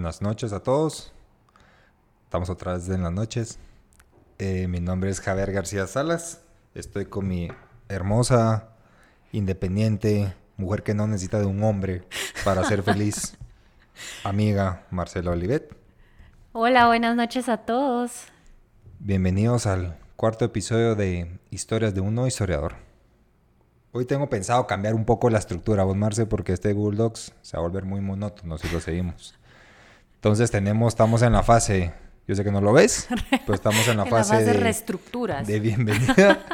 Buenas noches a todos. Estamos otra vez en las noches. Eh, mi nombre es Javier García Salas. Estoy con mi hermosa, independiente, mujer que no necesita de un hombre para ser feliz, amiga Marcela Olivet. Hola, buenas noches a todos. Bienvenidos al cuarto episodio de Historias de un no historiador. Hoy tengo pensado cambiar un poco la estructura, vos Marce, porque este Google Docs se va a volver muy monótono si lo seguimos. Entonces tenemos, estamos en la fase, yo sé que no lo ves, pero estamos en la, fase, de reestructuras. De bienvenida.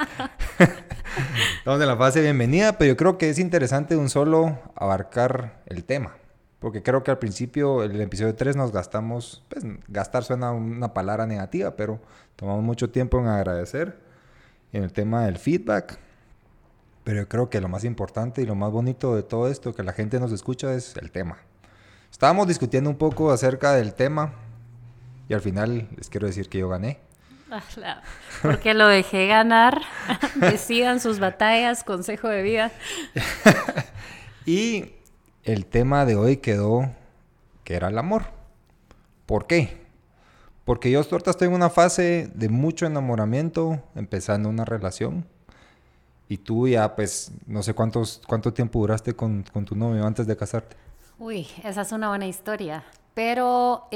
estamos en la fase de bienvenida, pero yo creo que es interesante un solo abarcar el tema. Porque creo que al principio, el episodio 3, nos gastamos, pues gastar suena una palabra negativa, pero tomamos mucho tiempo en agradecer en el tema del feedback. Pero yo creo que lo más importante y lo más bonito de todo esto que la gente nos escucha es el tema. Estábamos discutiendo un poco acerca del tema y al final les quiero decir que yo gané. Ah, porque lo dejé ganar. Decidan sus batallas, consejo de vida. y el tema de hoy quedó que era el amor. ¿Por qué? Porque yo ahorita estoy en una fase de mucho enamoramiento, empezando una relación. Y tú ya, pues, no sé cuántos, cuánto tiempo duraste con, con tu novio antes de casarte. Uy, esa es una buena historia. Pero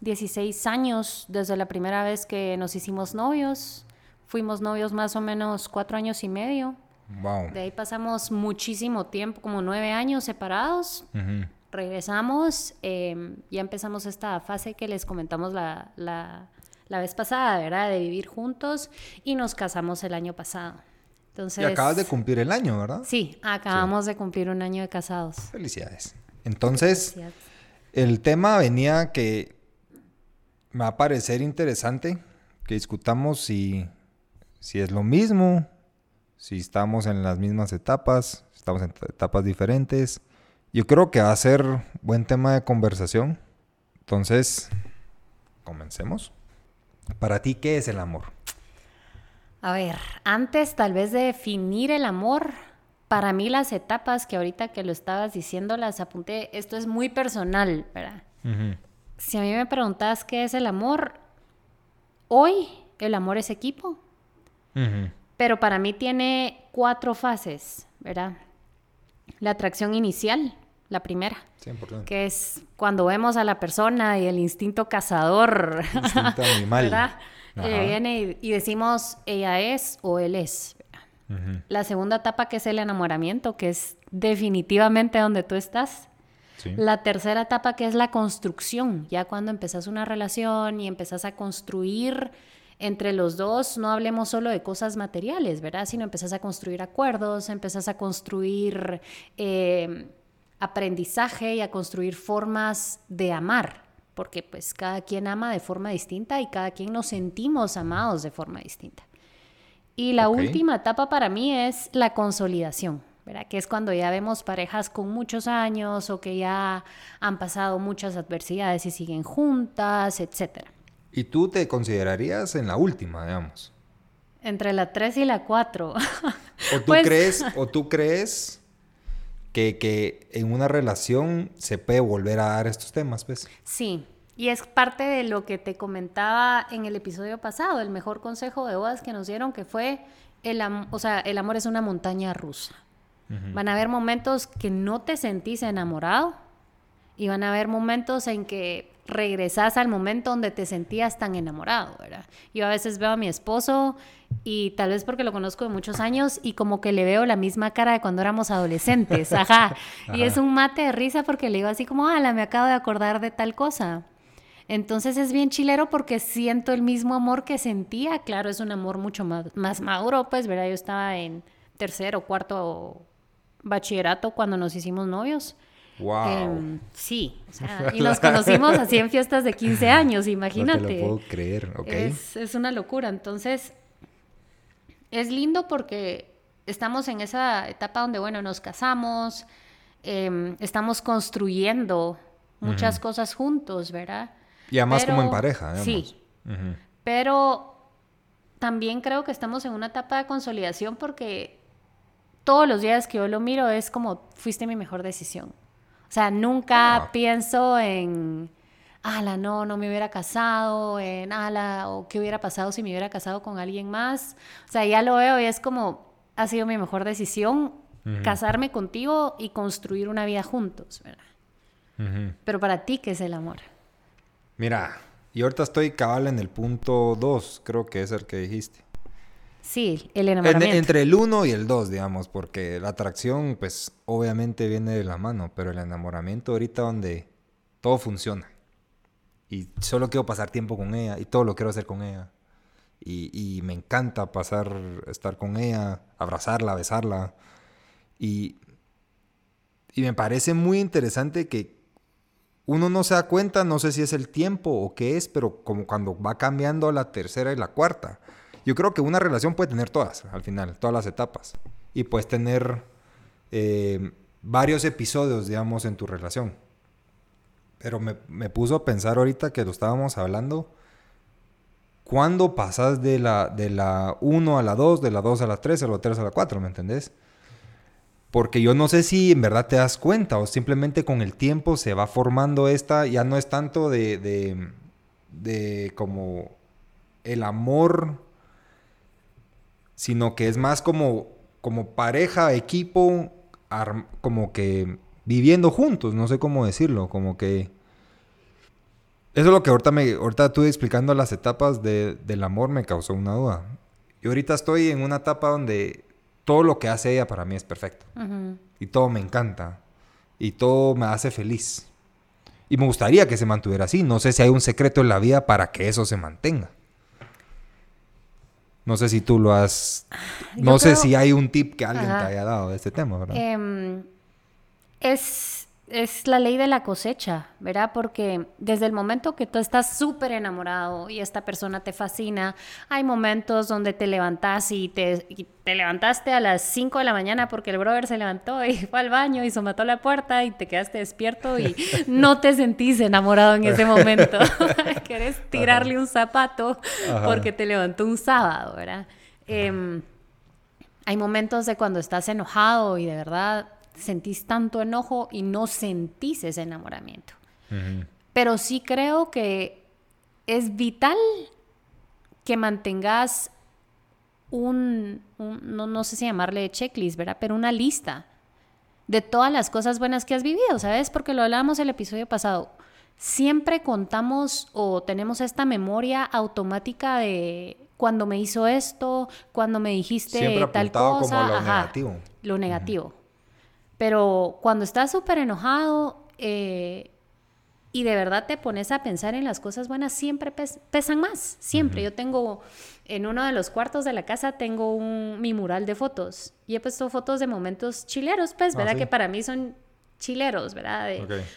16 em, años desde la primera vez que nos hicimos novios. Fuimos novios más o menos cuatro años y medio. Wow. De ahí pasamos muchísimo tiempo, como nueve años separados. Regresamos, eh, ya empezamos esta fase que les comentamos la, la, la, vez pasada, ¿verdad? De vivir juntos y nos casamos el año pasado. Entonces, y acabas de cumplir el año, ¿verdad? Sí, acabamos de cumplir un año de casados. Felicidades. Entonces, el tema venía que me va a parecer interesante que discutamos si, si es lo mismo, si estamos en las mismas etapas, estamos en etapas diferentes. Yo creo que va a ser buen tema de conversación. Entonces, comencemos. Para ti, ¿qué es el amor? A ver, antes tal vez de definir el amor, para mí las etapas que ahorita que lo estabas diciendo las apunté, esto es muy personal, ¿verdad? Si a mí me preguntas qué es el amor, hoy el amor es equipo, pero para mí tiene cuatro fases, ¿verdad? La atracción inicial, la primera, que es cuando vemos a la persona y el instinto cazador, instinto animal. ¿verdad? Eh, viene y, decimos ella es o él es. La segunda etapa que es el enamoramiento, que es definitivamente donde tú estás. La tercera etapa que es la construcción, ya cuando empezás una relación y empezás a construir entre los dos, no hablemos solo de cosas materiales, ¿verdad? Sino empezás a construir acuerdos, empezás a construir eh, aprendizaje y a construir formas de amar porque pues cada quien ama de forma distinta y cada quien nos sentimos amados de forma distinta. Y la última etapa para mí es la consolidación, ¿verdad? Que es cuando ya vemos parejas con muchos años o que ya han pasado muchas adversidades y siguen juntas, etc. ¿Y tú te considerarías en la última, digamos? Entre la 3 y la 4. ¿O tú pues crees, o tú crees que, en una relación se puede volver a dar estos temas, pues. Sí, y es parte de lo que te comentaba en el episodio pasado, el mejor consejo de bodas que nos dieron, que fue, el, o sea, el amor es una montaña rusa. Van a haber momentos que no te sentís enamorado y van a haber momentos en que regresas al momento donde te sentías tan enamorado, ¿verdad? Yo a veces veo a mi esposo y tal vez porque lo conozco de muchos años y como que le veo la misma cara de cuando éramos adolescentes, ajá. Y es un mate de risa porque le digo así como, ala, me acabo de acordar de tal cosa. Entonces es bien chilero porque siento el mismo amor que sentía. Claro, es un amor mucho más, más maduro, pues, ¿verdad? Yo estaba en tercero o cuarto bachillerato cuando nos hicimos novios. Wow. Em, sí, y nos conocimos así en fiestas de 15 años, imagínate. No te lo puedo creer, ok. Es, es, una locura. Entonces, es lindo porque estamos en esa etapa donde, bueno, nos casamos, em, estamos construyendo muchas cosas juntos, ¿verdad? Y además como en pareja, Sí. Pero también creo que estamos en una etapa de consolidación porque todos los días que yo lo miro es como, fuiste mi mejor decisión. O sea, nunca ah. pienso en, ala, no, no me hubiera casado, en, ala, o qué hubiera pasado si me hubiera casado con alguien más. O sea, ya lo veo y es como, ha sido mi mejor decisión casarme contigo y construir una vida juntos, ¿verdad? Pero para ti, ¿qué es el amor? Mira, y ahorita estoy cabal en el punto 2, creo que es el que dijiste. Sí, el enamoramiento. entre el 1 y el 2, digamos, porque la atracción, pues, obviamente viene de la mano, pero el enamoramiento ahorita donde todo funciona. Y solo quiero pasar tiempo con ella y todo lo quiero hacer con ella. Y, y me encanta pasar, estar con ella, abrazarla, besarla. Y, y me parece muy interesante que uno no se da cuenta, no sé si es el tiempo o qué es, pero como cuando va cambiando a la tercera y la cuarta yo creo que una relación puede tener todas, al final, todas las etapas. Y puedes tener eh, varios episodios, digamos, en tu relación. Pero me, me, puso a pensar ahorita que lo estábamos hablando. ¿Cuándo pasas de la, de la 1 a la 2, de la 2 a la 3, de la 3 a la 4, ¿me entendés? Porque yo no sé si en verdad te das cuenta o simplemente con el tiempo se va formando esta, ya no es tanto de, de, de como el amor sino que es más como, como pareja, equipo, como que viviendo juntos, no sé cómo decirlo, como que... Eso es lo que ahorita, me, ahorita estuve explicando las etapas del amor, me causó una duda. Y ahorita estoy en una etapa donde todo lo que hace ella para mí es perfecto. Y todo me encanta. Y todo me hace feliz. Y me gustaría que se mantuviera así. No sé si hay un secreto en la vida para que eso se mantenga. No sé si tú lo has... No sé si hay un tip que alguien te haya dado de este tema, ¿verdad? Em, es es la ley de la cosecha, ¿verdad? Porque desde el momento que tú estás súper enamorado y esta persona te fascina, hay momentos donde te levantas y te, te levantaste a las 5 de la mañana porque el brother se levantó y fue al baño y se mató la puerta y te quedaste despierto y no te sentís enamorado en ese momento. Querés tirarle un zapato porque te levantó un sábado, ¿verdad? Em, hay momentos de cuando estás enojado y de verdad sentís tanto enojo y no sentís ese enamoramiento. Pero sí creo que es vital que mantengas un, no, no, sé si llamarle checklist, ¿verdad? Pero una lista de todas las cosas buenas que has vivido, ¿sabes? Porque lo hablábamos el episodio pasado. Siempre contamos o tenemos esta memoria automática de cuando me hizo esto, cuando me dijiste tal cosa. Como lo negativo. Lo negativo. Pero cuando estás súper enojado eh, y de verdad te pones a pensar en las cosas buenas, siempre pesan más, siempre. Yo tengo, en uno de los cuartos de la casa, tengo un, mi mural de fotos y he puesto fotos de momentos chileros, pues, ah, ¿verdad? Que para mí son chileros, ¿verdad?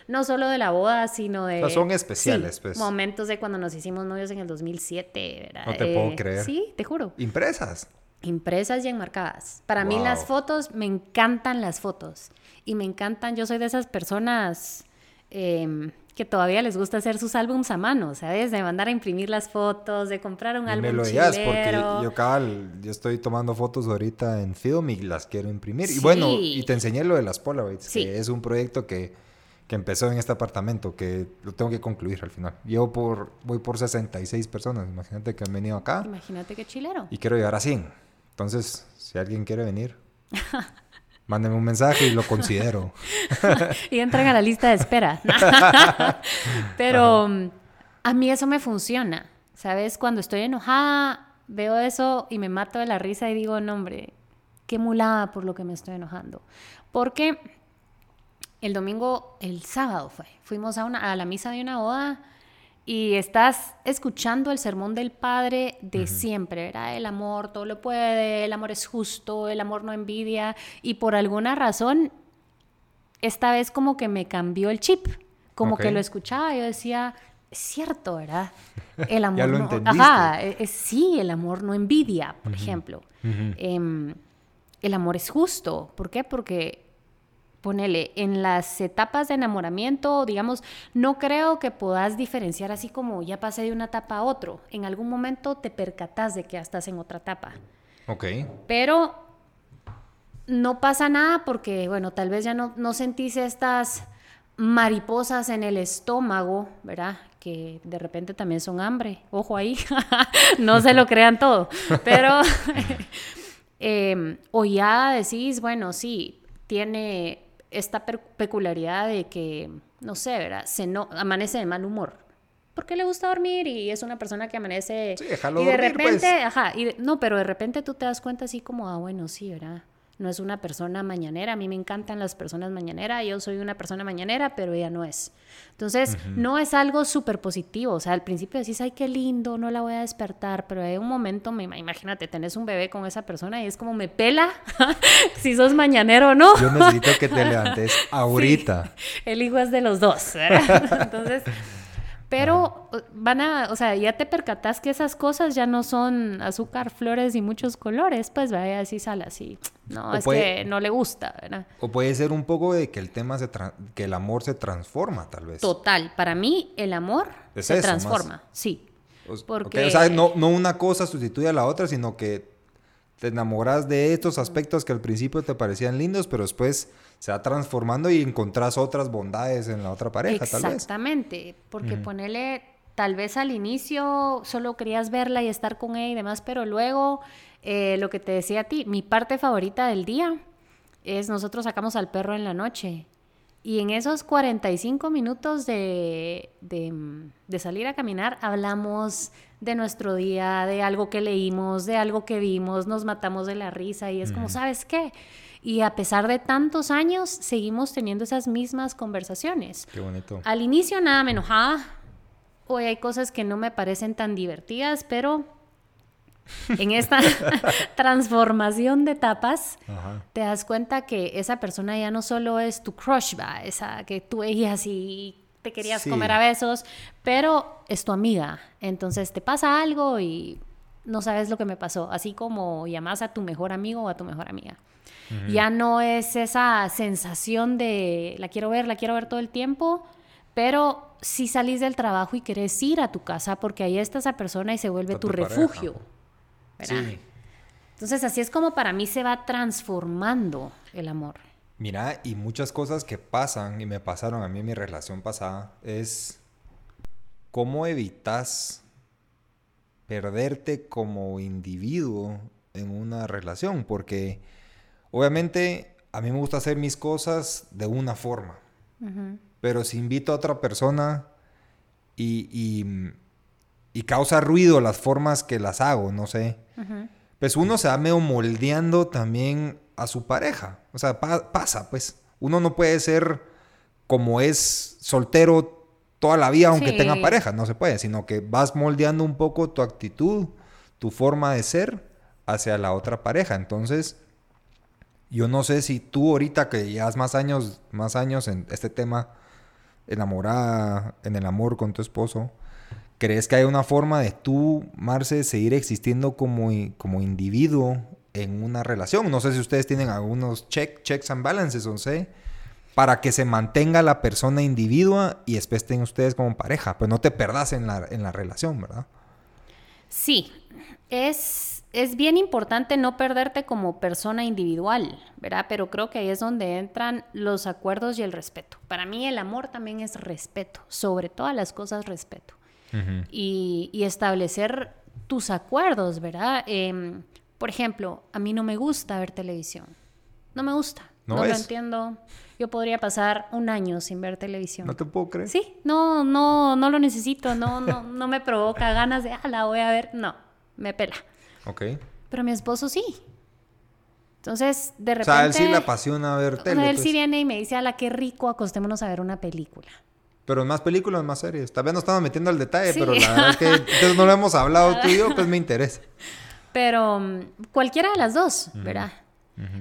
No solo de la boda, sino de... son especiales, pues. Momentos de cuando nos hicimos novios en el 2007, ¿verdad? No te puedo eh, creer. Sí, te juro. ¿Impresas? Impresas y enmarcadas. Para mí las fotos, me encantan las fotos. Y me encantan, yo soy de esas personas em, que todavía les gusta hacer sus álbums a mano, ¿sabes? De mandar a imprimir las fotos, de comprar un álbum me lo digas, porque yo, cabal, yo estoy tomando fotos ahorita en film y las quiero imprimir. Y bueno, y te enseñé lo de las Polaroids, que es un proyecto que, que empezó en este apartamento, que lo tengo que concluir al final. Yo por, voy por 66 personas, imagínate que han venido acá. Imagínate qué chilero. Y quiero llegar a 100. Entonces, si alguien quiere venir, mándenme un mensaje y lo considero. y entran a la lista de espera. Pero mm, a mí eso me funciona. ¿Sabes? Cuando estoy enojada, veo eso y me mato de la risa y digo, no, hombre, qué mulada por lo que me estoy enojando. Porque el domingo, el sábado fue, fuimos a, una, a la misa de una boda y estás escuchando el sermón del Padre de siempre, ¿verdad? El amor todo lo puede, el amor es justo, el amor no envidia, y por alguna razón, esta vez como que me cambió el chip, como que lo escuchaba, yo decía, es cierto, ¿verdad? El amor no, ajá, e, e, sí, el amor no envidia, por ejemplo. Em, el amor es justo, ¿por qué? Porque ponele, en las etapas de enamoramiento, digamos, no creo que puedas diferenciar así como ya pasé de una etapa a otro. En algún momento te percatas de que ya estás en otra etapa. Ok. Pero no pasa nada porque, bueno, tal vez ya no, no sentís estas mariposas en el estómago, ¿verdad? Que de repente también son hambre. Ojo ahí, no se lo crean todo. Pero, em, o ya decís, bueno, sí, tiene esta peculiaridad de que, no sé, ¿verdad? Se no, amanece de mal humor. Porque le gusta dormir y es una persona que amanece. Sí, déjalo y de dormir, pues. repente, ajá, y de- no, pero de repente tú te das cuenta así como, ah, bueno, sí, ¿verdad? No es una persona mañanera. A mí me encantan las personas mañaneras. Yo soy una persona mañanera, pero ella no es. Entonces, no es algo súper positivo. O sea, al principio decís, ay, qué lindo, no la voy a despertar. Pero hay un momento, me, imagínate, tenés un bebé con esa persona y es como, me pela si sos mañanero o no. Yo necesito que te levantes ahorita. El hijo es de los dos, ¿verdad? Entonces, pero van a, o sea, ya te percatas que esas cosas ya no son azúcar, flores y muchos colores, pues vaya así sale así. No, O es puede- que no le gusta, ¿verdad? O puede ser un poco de que el tema se que el amor se transforma, tal vez. Total, para mí el amor Es se eso, más. transforma, sí. O, porque- o sea, no, no una cosa sustituye a la otra, sino que te enamoras de estos aspectos que al principio te parecían lindos, pero después se va transformando y encontrás otras bondades en la otra pareja, tal vez. Exactamente, porque ponele, tal vez al inicio solo querías verla y estar con ella y demás, pero luego, eh, lo que te decía a ti, mi parte favorita del día es nosotros sacamos al perro en la noche. Y en esos 45 minutos de, de, de salir a caminar, hablamos de nuestro día, de algo que leímos, de algo que vimos, nos matamos de la risa y es como, ¿sabes qué? Y a pesar de tantos años, seguimos teniendo esas mismas conversaciones. Qué bonito. Al inicio nada me enojaba. Hoy hay cosas que no me parecen tan divertidas, pero en esta transformación de etapas Ajá. te das cuenta que esa persona ya no solo es tu crush, va, esa que tú veías y te querías Sí. comer a besos, pero es tu amiga. Entonces te pasa algo y no sabes lo que me pasó, así como llamas a tu mejor amigo o a tu mejor amiga. Ya no es esa sensación de la quiero ver, la quiero ver todo el tiempo, pero si salís del trabajo y querés ir a tu casa porque ahí está esa persona y se vuelve tu refugio. Sí. Entonces así es como para mí se va transformando el amor. Mira, y muchas cosas que pasan y me pasaron a mí en mi relación pasada es cómo evitas perderte como individuo en una relación, porque obviamente a mí me gusta hacer mis cosas de una forma, pero si invito a otra persona y, y- y causa ruido las formas que las hago, no sé, pues uno se va medio moldeando también a su pareja. O sea, pa- pasa, pues. Uno no puede ser como es soltero toda la vida aunque Sí. tenga pareja, no se puede, sino que vas moldeando un poco tu actitud, tu forma de ser hacia la otra pareja. Entonces, yo no sé si tú ahorita que llevas más años, más años en este tema, enamorada, en el amor con tu esposo, ¿crees que hay una forma de tú, Marce, seguir existiendo como, como individuo en una relación? No sé si ustedes tienen algunos check, checks and balances, no sé, para que se mantenga la persona individua y después estén ustedes como pareja, pues no te perdas en la, en la relación, ¿verdad? Sí, es, es bien importante no perderte como persona individual, ¿verdad? Pero creo que ahí es donde entran los acuerdos y el respeto. Para mí el amor también es respeto, sobre todas las cosas respeto. y, y establecer tus acuerdos, ¿verdad? Em, por ejemplo, a mí no me gusta ver televisión. No me gusta. ¿No No, lo entiendo. Yo podría pasar un año sin ver televisión. No te puedo creer. Sí, no, no, no lo necesito, no, no, no me provoca ganas de, ah, la voy a ver, no, me pela. Ok. Pero mi esposo sí. Entonces, de O repente... sea, a él sí le apasiona ver o sea, tele. él pues. sí viene y me dice, la qué rico, acostémonos a ver una película. Pero más películas, más series. Tal vez no estamos metiendo al detalle, Sí. pero la verdad es que entonces no lo hemos hablado tú y yo, pues me interesa. Pero mm, cualquiera de las dos, ¿verdad?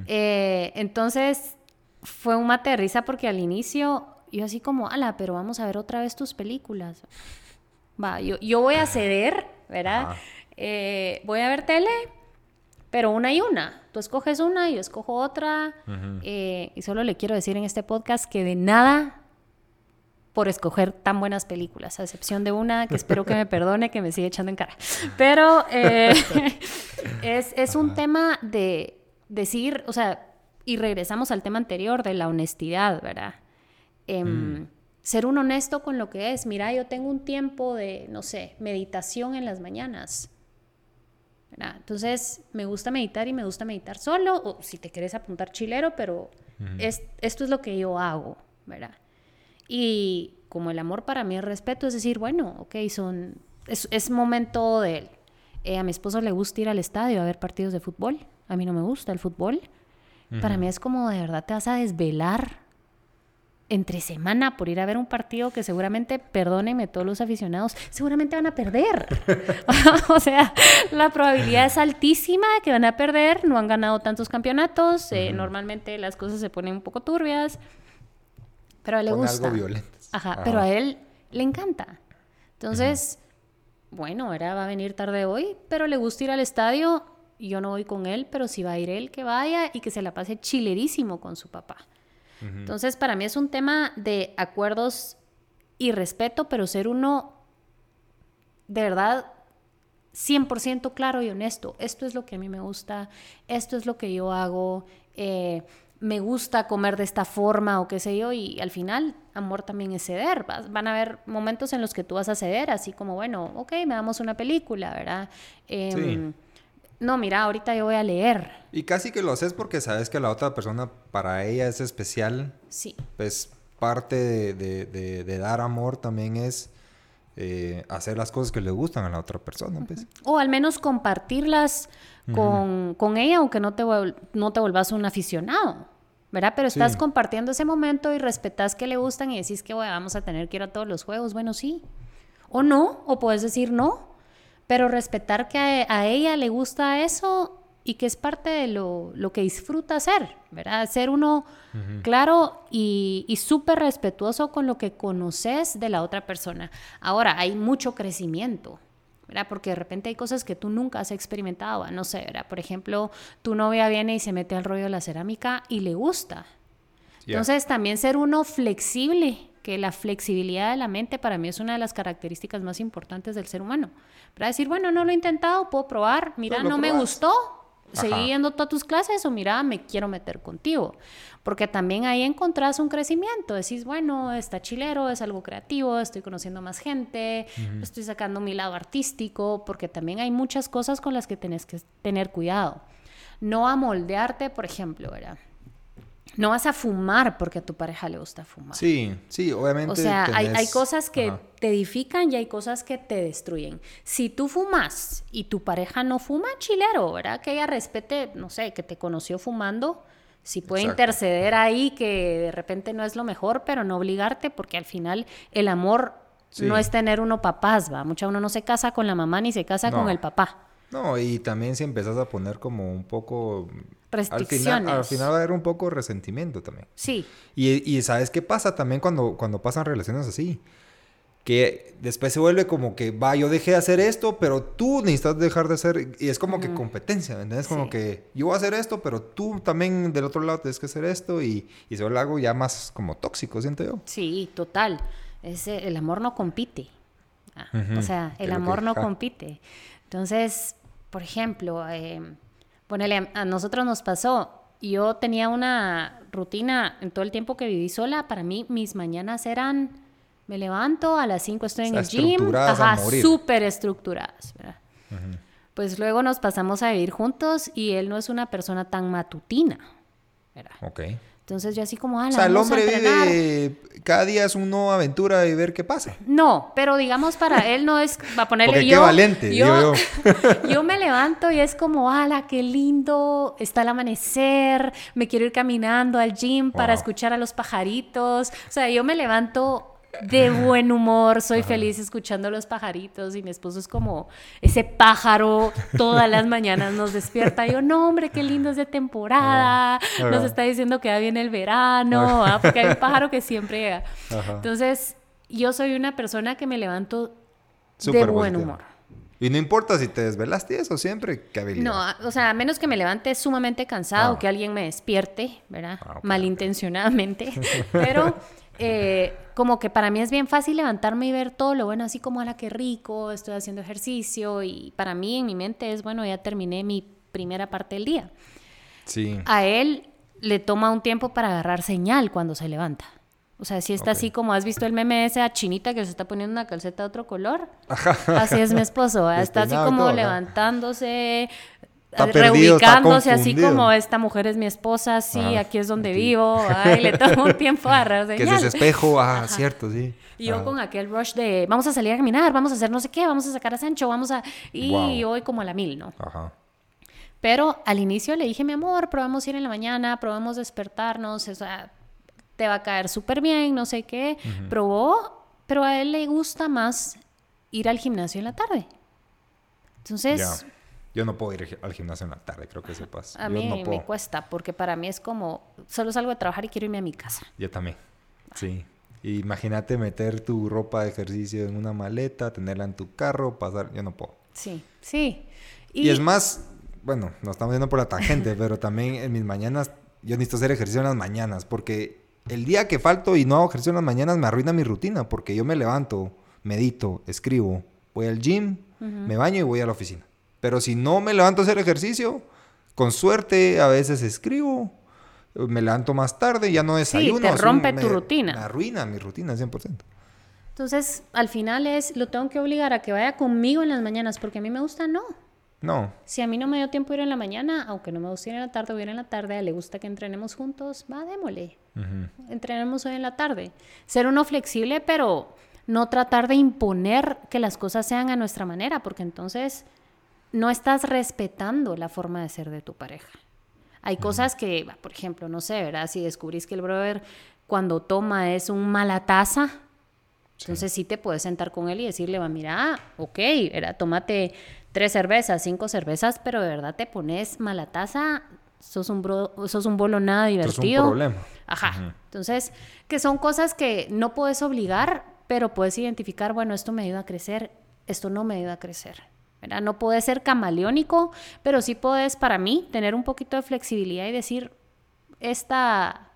Eh, entonces fue un mate de risa porque al inicio yo así como, ala, pero vamos a ver otra vez tus películas. Va, yo, yo voy a ceder, ¿verdad? Eh, voy a ver tele, pero una y una. Tú escoges una, yo escojo otra. Eh, y solo le quiero decir en este podcast que de nada por escoger tan buenas películas, a excepción de una que espero que me perdone, que me sigue echando en cara. Pero eh, es, es un tema de decir, o sea, y regresamos al tema anterior de la honestidad, ¿verdad? Mm. Ser un honesto con lo que es. Mira, yo tengo un tiempo de, no sé, meditación en las mañanas. Entonces, me gusta meditar y me gusta meditar solo, o si te quieres apuntar chilero, pero es, esto es lo que yo hago, ¿verdad? Y como el amor para mí es respeto, es decir, bueno, ok, son, es, es momento de él. Eh, a mi esposo le gusta ir al estadio a ver partidos de fútbol. A mí no me gusta el fútbol. Para mí es como de verdad te vas a desvelar entre semana por ir a ver un partido que seguramente, perdónenme todos los aficionados, seguramente van a perder. o sea, la probabilidad es altísima de que van a perder, no han ganado tantos campeonatos, eh, normalmente las cosas se ponen un poco turbias, pero a él le gusta. Algo Ajá, pero a él le encanta. Entonces, bueno, era va a venir tarde hoy, pero le gusta ir al estadio, yo no voy con él, pero si va a ir él, que vaya y que se la pase chilerísimo con su papá. Entonces, para mí es un tema de acuerdos y respeto, pero ser uno de verdad 100% claro y honesto. Esto es lo que a mí me gusta, esto es lo que yo hago, eh, me gusta comer de esta forma o qué sé yo, y al final, amor también es ceder. Van a haber momentos en los que tú vas a ceder, así como, bueno, ok, me damos una película, ¿verdad? Em, no, mira, ahorita yo voy a leer. Y casi que lo haces porque sabes que la otra persona para ella es especial. Sí. Pues parte de, dar amor también es eh, hacer las cosas que le gustan a la otra persona. Pues. O al menos compartirlas con, ella, aunque no te, no te vuelvas un aficionado. ¿verdad? Pero estás compartiendo ese momento y respetas que le gustan y decís que vamos a tener que ir a todos los juegos. Bueno, sí. O no, o puedes decir no. Pero respetar que a, ella le gusta eso y que es parte de lo, que disfruta hacer, ¿verdad? Ser uno claro y, y súper respetuoso con lo que conoces de la otra persona. Ahora, hay mucho crecimiento, ¿verdad? Porque de repente hay cosas que tú nunca has experimentado, no sé, ¿verdad? Por ejemplo, tu novia viene y se mete al rollo de la cerámica y le gusta. Entonces, también ser uno flexible que la flexibilidad de la mente para mí es una de las características más importantes del ser humano. Para decir, bueno, no lo he intentado, puedo probar, mira, no me gustó, seguí yendo todas tus clases o mira, me quiero meter contigo. Porque también ahí encontrás un crecimiento. Decís, bueno, está chilero, es algo creativo, estoy conociendo más gente, estoy sacando mi lado artístico, porque también hay muchas cosas con las que tenés que tener cuidado. No amoldearte, por ejemplo, ¿verdad? No vas a fumar porque a tu pareja le gusta fumar. Sí, sí, obviamente. O sea, hay, cosas que te edifican y hay cosas que te destruyen. Si tú fumas y tu pareja no fuma, chilero, ¿verdad? Que ella respete, no sé, que te conoció fumando. Si puede interceder ahí, que de repente no es lo mejor, pero no obligarte, porque al final el amor no es tener uno papás, va. Mucha uno no se casa con la mamá ni se casa con el papá. No, y también si empezás a poner como un poco restricciones. Al final, al final va a haber un poco de resentimiento también. Sí. Y, ¿sabes qué pasa también cuando, cuando pasan relaciones así? Que después se vuelve como que, va, yo dejé de hacer esto, pero tú necesitas dejar de hacer. Y es como que competencia, ¿me entiendes? Como que yo voy a hacer esto, pero tú también del otro lado tienes que hacer esto. Y, y se vuelve algo ya más como tóxico, siento yo. Sí, total. Ese, el amor no compite. Ah, o sea, el amor no compite. Entonces, por ejemplo, eh, Ponele, a nosotros nos pasó, yo tenía una rutina en todo el tiempo que viví sola, para mí mis mañanas eran, me levanto, a las 5 estoy en el gym, ajá, súper estructuradas, ¿verdad? Pues luego nos pasamos a vivir juntos y él no es una persona tan matutina, ¿verdad? Ok. Entonces yo así como, ah, O sea, el hombre vive, cada día es una aventura y ver qué pasa. No, pero digamos para él no es, va a ponerle Porque yo. Qué valiente, yo, yo. me levanto y es como, ala, qué lindo, está el amanecer, me quiero ir caminando al gym para escuchar a los pajaritos. O sea, yo me levanto de buen humor, soy feliz escuchando los pajaritos y mi esposo es como ese pájaro todas las mañanas nos despierta. yo, no, hombre, qué lindo es de temporada, nos está diciendo que va bien el verano, ¿ah? porque hay un pájaro que siempre llega. Entonces, yo soy una persona que me levanto de buen humor. Y no importa si te desvelaste eso, siempre que habilidad. No, o sea, a menos que me levante sumamente cansado, ah. que alguien me despierte, ¿verdad? Ah, Malintencionadamente. Pero eh, como que para mí es bien fácil levantarme y ver todo lo bueno, así como, a la que rico, estoy haciendo ejercicio y para mí en mi mente es, bueno, ya terminé mi primera parte del día. Sí. A él le toma un tiempo para agarrar señal cuando se levanta. O sea, si está así como has visto el meme ese a chinita que se está poniendo una calceta de otro color. Así es mi esposo. Está así como levantándose, reubicándose así como esta mujer es mi esposa, sí, aquí es donde vivo, ay, le tomo un tiempo a agarrar Que es ese espejo, ah, cierto, sí. Y yo con aquel rush de vamos a salir a caminar, vamos a hacer no sé qué, vamos a sacar a Sancho, vamos a... Y hoy como a la mil, ¿no? Ajá. Pero al inicio le dije, mi amor, probamos ir en la mañana, probamos despertarnos, o sea, te va a caer súper bien, no sé qué. Probó, pero a él le gusta más ir al gimnasio en la tarde. Entonces... Yo no puedo ir al gimnasio en la tarde, creo que sepas. A mí me cuesta, porque para mí es como, solo salgo de trabajar y quiero irme a mi casa. Yo también, sí. Imagínate meter tu ropa de ejercicio en una maleta, tenerla en tu carro, pasar, yo no puedo. Sí, sí. Y, es más, bueno, nos estamos yendo por la tangente, pero también en mis mañanas, yo necesito hacer ejercicio en las mañanas, porque el día que falto y no hago ejercicio en las mañanas me arruina mi rutina, porque yo me levanto, medito, escribo, voy al gym, me baño y voy a la oficina. Pero si no me levanto a hacer ejercicio, con suerte a veces escribo, me levanto más tarde, ya no desayuno. Sí, te rompe tu rutina. Me arruina mi rutina 100%. Entonces, al final es, lo tengo que obligar a que vaya conmigo en las mañanas, porque a mí me gusta, no. No. Si a mí no me dio tiempo ir en la mañana, aunque no me gusta ir en la tarde, voy a ir en la tarde, le gusta que entrenemos juntos, va, démosle. Entrenemos hoy en la tarde. Ser uno flexible, pero no tratar de imponer que las cosas sean a nuestra manera, porque entonces no estás respetando la forma de ser de tu pareja. Hay cosas que, por ejemplo, no sé, ¿verdad? Si descubrís que el brother cuando toma es un mala taza, entonces sí te puedes sentar con él y decirle, va, mira, ok, era, tómate tres cervezas, cinco cervezas, pero de verdad te pones mala taza, sos un, sos un bolo nada divertido. Es un problema. Ajá. Entonces, que son cosas que no puedes obligar, pero puedes identificar, bueno, esto me ayuda a crecer, esto no me ayuda a crecer. No puedes ser camaleónico, pero sí puedes, para mí, tener un poquito de flexibilidad y decir, esta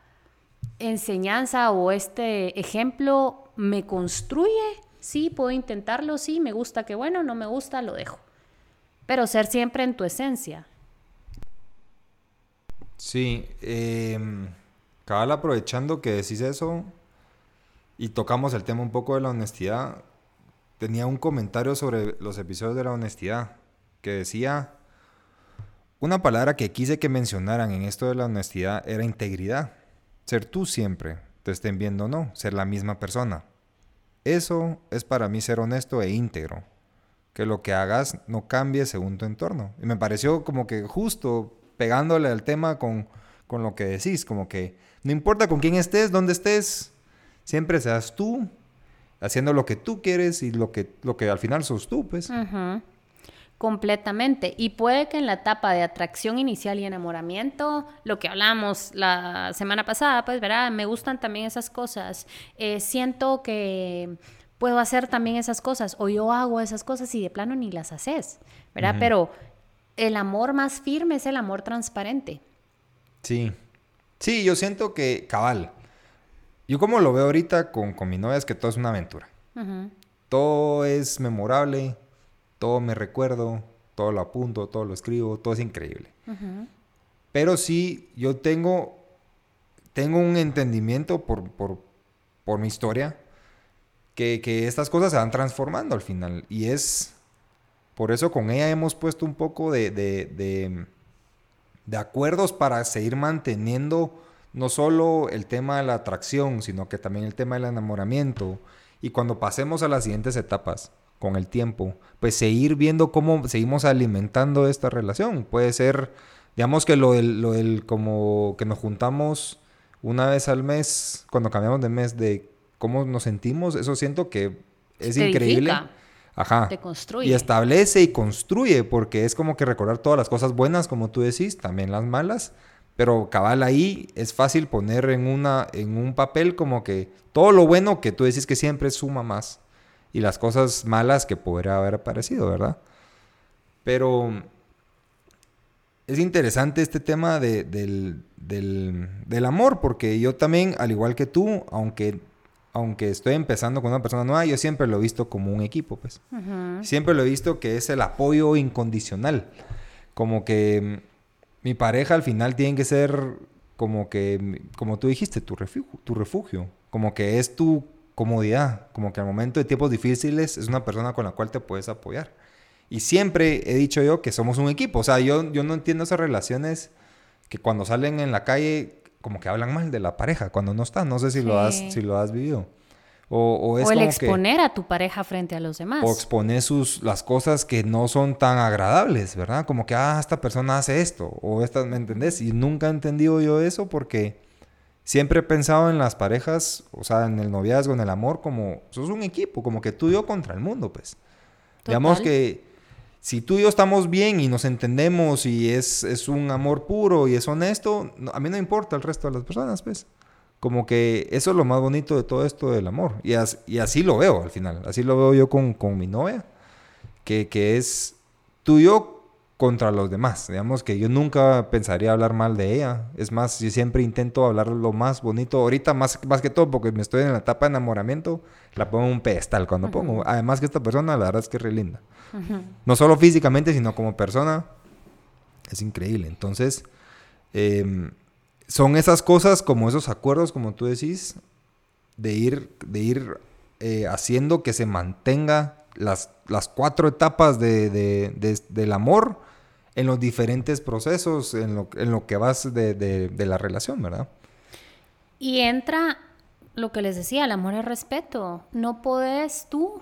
enseñanza o este ejemplo me construye, sí, puedo intentarlo, sí, me gusta, que bueno, no me gusta, lo dejo. Pero ser siempre en tu esencia. Sí, eh, aprovechando que decís eso y tocamos el tema un poco de la honestidad, tenía un comentario sobre los episodios de la honestidad que decía, una palabra que quise que mencionaran en esto de la honestidad era integridad. Ser tú siempre, te estén viendo o no, ser la misma persona. Eso es para mí ser honesto e íntegro. Que lo que hagas no cambie según tu entorno. Y me pareció como que justo pegándole al tema con, con lo que decís, como que no importa con quién estés, dónde estés, siempre seas tú haciendo lo que tú quieres y lo que, lo que al final sos tú, pues. Completamente. Y puede que en la etapa de atracción inicial y enamoramiento, lo que hablamos la semana pasada, pues, verá, me gustan también esas cosas. Eh, siento que puedo hacer también esas cosas o yo hago esas cosas y de plano ni las haces, ¿verdad? Pero el amor más firme es el amor transparente. Sí. Sí, yo siento que, cabal, yo como lo veo ahorita con, mi novia es que todo es una aventura. Todo es memorable, todo me recuerdo, todo lo apunto, todo lo escribo, todo es increíble. Pero sí, yo tengo, tengo un entendimiento por, por, mi historia que, estas cosas se van transformando al final. Y es, por eso con ella hemos puesto un poco de, de, de acuerdos para seguir manteniendo no solo el tema de la atracción, sino que también el tema del enamoramiento. Y cuando pasemos a las siguientes etapas, con el tiempo, pues seguir viendo cómo seguimos alimentando esta relación. Puede ser, digamos que lo del, lo del como que nos juntamos una vez al mes, cuando cambiamos de mes, de cómo nos sentimos, eso siento que es increíble. Ajá. Te construye. Y establece y construye, porque es como que recordar todas las cosas buenas, como tú decís, también las malas, pero cabal ahí es fácil poner en, una, en un papel como que todo lo bueno que tú decís que siempre suma más y las cosas malas que podría haber aparecido, ¿verdad? Pero es interesante este tema del, amor, porque yo también, al igual que tú, aunque, aunque estoy empezando con una persona nueva, yo siempre lo he visto como un equipo, pues. Siempre lo he visto que es el apoyo incondicional. Como que mi pareja al final tiene que ser como que, como tú dijiste, tu refugio, tu refugio, como que es tu comodidad, como que al momento de tiempos difíciles es una persona con la cual te puedes apoyar. Y siempre he dicho yo que somos un equipo, o sea, yo, yo no entiendo esas relaciones que cuando salen en la calle como que hablan mal de la pareja cuando no está, no sé si, lo, has, si lo has vivido. O, el exponer a tu pareja frente a los demás. O exponer sus, las cosas que no son tan agradables, ¿verdad? Como que, ah, esta persona hace esto, o esta, ¿me entendés? Y nunca he entendido yo eso porque siempre he pensado en las parejas, o sea, en el noviazgo, en el amor, como, sos un equipo, como que tú y yo contra el mundo, pues. Digamos que si tú y yo estamos bien y nos entendemos y es, es un amor puro y es honesto, a mí no importa el resto de las personas, pues. Como que eso es lo más bonito de todo esto del amor. Y, y así lo veo al final. Así lo veo yo con, con mi novia. Que, que, es tuyo contra los demás. Digamos que yo nunca pensaría hablar mal de ella. Es más, yo siempre intento hablar lo más bonito. Ahorita más, más que todo porque me estoy en la etapa de enamoramiento, la pongo en un pedestal cuando pongo. Además que esta persona, la verdad es que es re linda. No solo físicamente, sino como persona. Es increíble. Entonces, eh, son esas cosas como esos acuerdos, como tú decís, de ir, de ir eh, haciendo que se mantenga las, las cuatro etapas de, del amor en los diferentes procesos, en lo, en lo que vas de, la relación, ¿verdad? Y entra lo que les decía, el amor es respeto. No puedes tú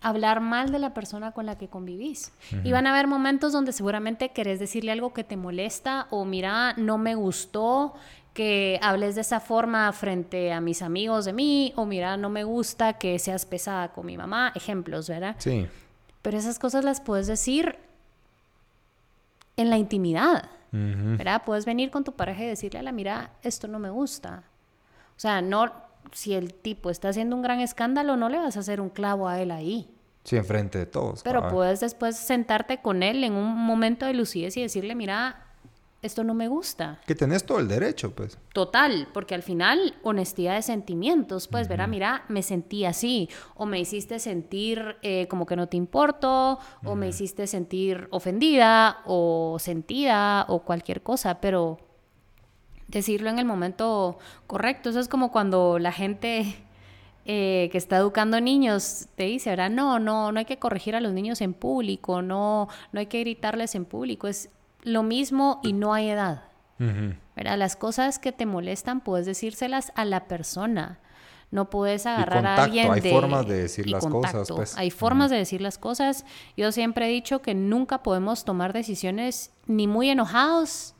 hablar mal de la persona con la que convivís. Y van a haber momentos donde seguramente querés decirle algo que te molesta o mira, no me gustó que hables de esa forma frente a mis amigos de mí o mira, no me gusta que seas pesada con mi mamá, ejemplos, ¿verdad? Sí. Pero esas cosas las puedes decir en la intimidad, ¿verdad? Puedes venir con tu pareja y decirle a la mira, esto no me gusta. O sea, no si el tipo está haciendo un gran escándalo, no le vas a hacer un clavo a él ahí. Sí, enfrente de todos. Pero puedes después sentarte con él en un momento de lucidez y decirle, mira, esto no me gusta. Que tenés todo el derecho, pues. Total, porque al final, honestidad de sentimientos, pues, verá, mira, me sentí así, o me hiciste sentir eh, como que no te importo, o me hiciste sentir ofendida, o sentida, o cualquier cosa, pero decirlo en el momento correcto. Eso es como cuando la gente eh, que está educando niños te dice, ¿verdad? No, no, no hay que corregir a los niños en público, no, no hay que gritarles en público. Es lo mismo y no hay edad. ¿verdad? Las cosas que te molestan puedes decírselas a la persona. No puedes agarrar a alguien hay formas de decir las cosas, pues. Hay formas de decir las cosas. Yo siempre he dicho que nunca podemos tomar decisiones ni muy enojados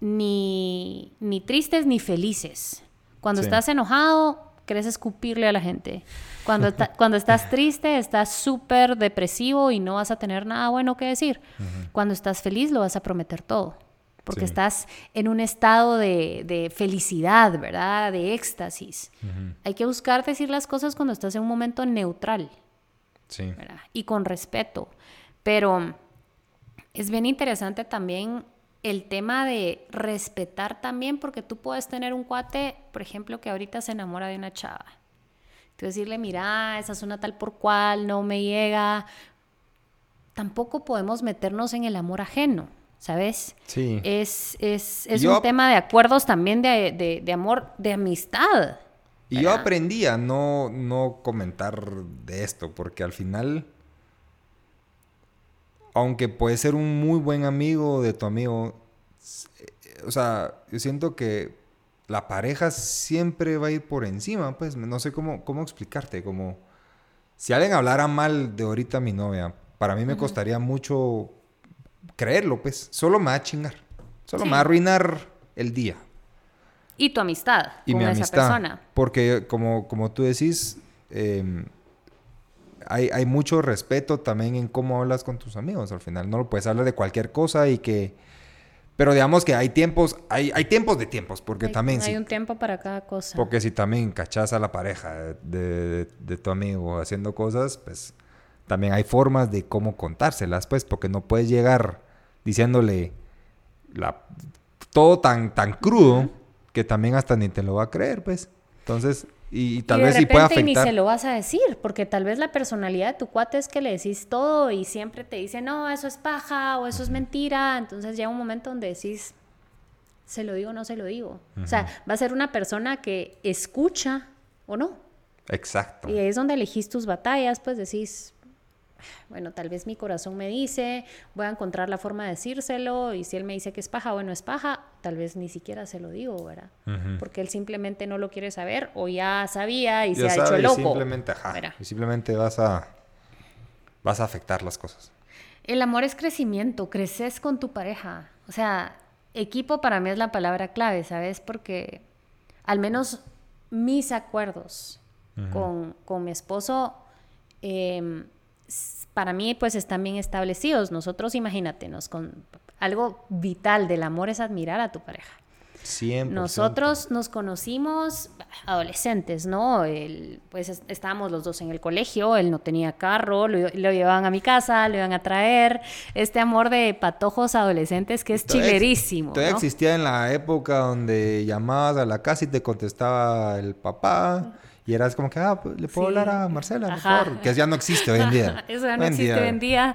ni, ni tristes ni felices. Cuando estás enojado, quieres escupirle a la gente. Cuando, cuando estás triste, estás súper depresivo y no vas a tener nada bueno que decir. Cuando estás feliz, lo vas a prometer todo. Porque estás en un estado de, de felicidad, ¿verdad? De éxtasis. Hay que buscar decir las cosas cuando estás en un momento neutral. Sí. Y con respeto. Pero es bien interesante también el tema de respetar también, porque tú puedes tener un cuate, por ejemplo, que ahorita se enamora de una chava. Tú decirle, mira, esa es una tal por cual, no me llega. Tampoco podemos meternos en el amor ajeno, ¿sabes? Sí. Es, es, es un tema de acuerdos también de, de, amor, de amistad. Y yo aprendí a no, no comentar de esto, porque al final aunque puede ser un muy buen amigo de tu amigo, o sea, yo siento que la pareja siempre va a ir por encima, pues no sé cómo, cómo explicarte, como si alguien hablara mal de ahorita mi novia, para mí me costaría mucho creerlo, pues, solo me va a chingar, solo me va a arruinar el día. Y tu amistad y con mi esa persona. Porque como, como tú decís, eh, hay, mucho respeto también en cómo hablas con tus amigos. Al final no lo puedes hablar de cualquier cosa y que... Pero digamos que hay tiempos, hay, hay tiempos de tiempos, porque también... Hay un tiempo para cada cosa. Porque si también cachas a la pareja de, tu amigo haciendo cosas, pues también hay formas de cómo contárselas, pues, porque no puedes llegar diciéndole la, todo tan, tan crudo que también hasta ni te lo va a creer, pues. Entonces, y, tal vez sí pueda afectar. ni se lo vas a decir, porque tal vez la personalidad de tu cuate es que le decís todo y siempre te dice, no, eso es paja o eso es mentira. Entonces llega un momento donde decís, ¿Se lo digo o no se lo digo? O sea, va a ser una persona que escucha o no. Exacto. Y ahí es donde elegís tus batallas, pues decís, bueno, tal vez mi corazón me dice, voy a encontrar la forma de decírselo y si él me dice que es paja, bueno, es paja, tal vez ni siquiera se lo digo, ¿verdad? Porque él simplemente no lo quiere saber o ya sabía y se ha hecho loco. simplemente, ajá, y simplemente vas a, vas a afectar las cosas. El amor es crecimiento, creces con tu pareja. O sea, equipo para mí es la palabra clave, ¿sabes? Porque al menos mis acuerdos con, con, mi esposo... Eh, para mí pues están bien establecidos. Nosotros, imagínate, nos con algo vital del amor es admirar a tu pareja. Nosotros nos conocimos adolescentes, ¿no? pues estábamos los dos en el colegio, él no tenía carro, lo, llevaban a mi casa, lo iban a traer. Este amor de patojos adolescentes que es chilerísimo. Todavía existía en la época donde llamabas a la casa y te contestaba el papá. Y eras como que, ah, pues, le puedo hablar a Marcela, favor. Que ya no existe hoy en día. Eso ya no existe hoy en día.